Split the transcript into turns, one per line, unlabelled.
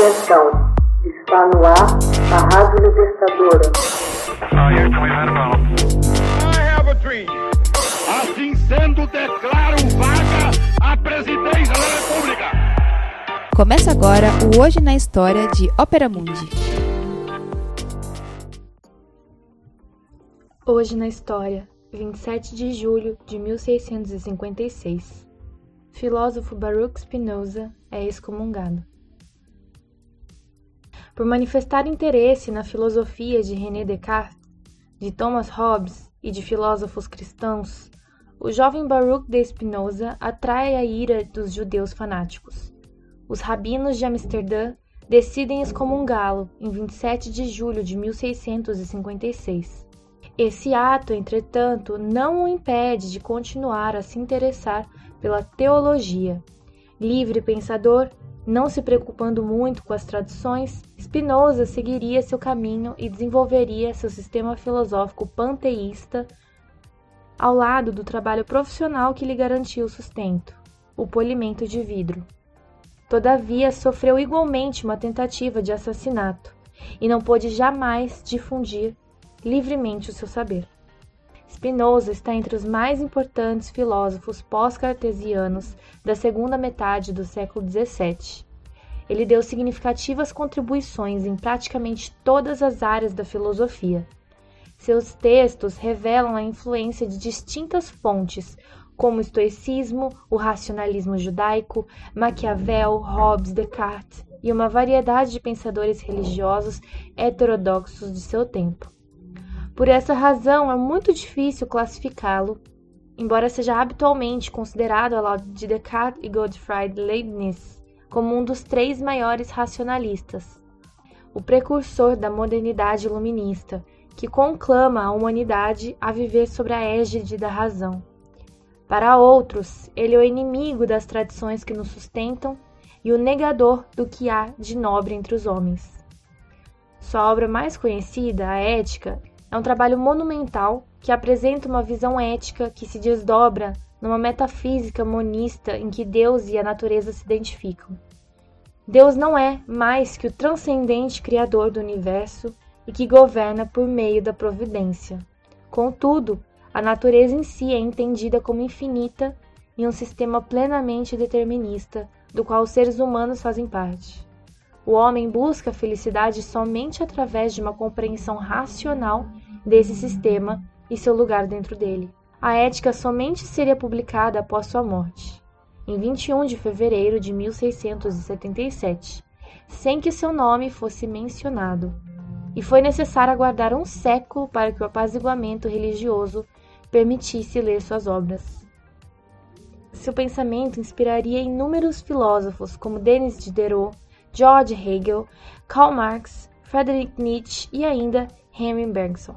Atenção, está no ar a Rádio Libertadora.
Assim sendo, declaro vaga a presidência da República.
Começa agora o Hoje na História de Ópera Mundi.
Hoje na História, 27 de julho de 1656. Filósofo Baruch Spinoza é excomungado. Por manifestar interesse na filosofia de René Descartes, de Thomas Hobbes e de filósofos cristãos, o jovem Baruch de Spinoza atrai a ira dos judeus fanáticos. Os rabinos de Amsterdã decidem excomungá-lo em 27 de julho de 1656. Esse ato, entretanto, não o impede de continuar a se interessar pela teologia. Livre pensador, não se preocupando muito com as tradições, Spinoza seguiria seu caminho e desenvolveria seu sistema filosófico panteísta ao lado do trabalho profissional que lhe garantiu o sustento, o polimento de vidro. Todavia, sofreu igualmente uma tentativa de assassinato e não pôde jamais difundir livremente o seu saber. Spinoza está entre os mais importantes filósofos pós-cartesianos da segunda metade do século XVII. Ele deu significativas contribuições em praticamente todas as áreas da filosofia. Seus textos revelam a influência de distintas fontes, como o estoicismo, o racionalismo judaico, Maquiavel, Hobbes, Descartes e uma variedade de pensadores religiosos heterodoxos de seu tempo. Por essa razão, é muito difícil classificá-lo, embora seja habitualmente considerado ao lado de Descartes e Gottfried Leibniz como um dos três maiores racionalistas, o precursor da modernidade iluminista, que conclama a humanidade a viver sob a égide da razão. Para outros, ele é o inimigo das tradições que nos sustentam e o negador do que há de nobre entre os homens. Sua obra mais conhecida, a Ética, é um trabalho monumental que apresenta uma visão ética que se desdobra numa metafísica monista em que Deus e a natureza se identificam. Deus não é mais que o transcendente Criador do universo e que governa por meio da providência. Contudo, a natureza em si é entendida como infinita em um sistema plenamente determinista, do qual os seres humanos fazem parte. O homem busca a felicidade somente através de uma compreensão racional desse sistema e seu lugar dentro dele. A ética somente seria publicada após sua morte, em 21 de fevereiro de 1677, sem que seu nome fosse mencionado. E foi necessário aguardar um século para que o apaziguamento religioso permitisse ler suas obras. Seu pensamento inspiraria inúmeros filósofos como Denis Diderot, George Hegel, Karl Marx, Friedrich Nietzsche e ainda Henry Bergson.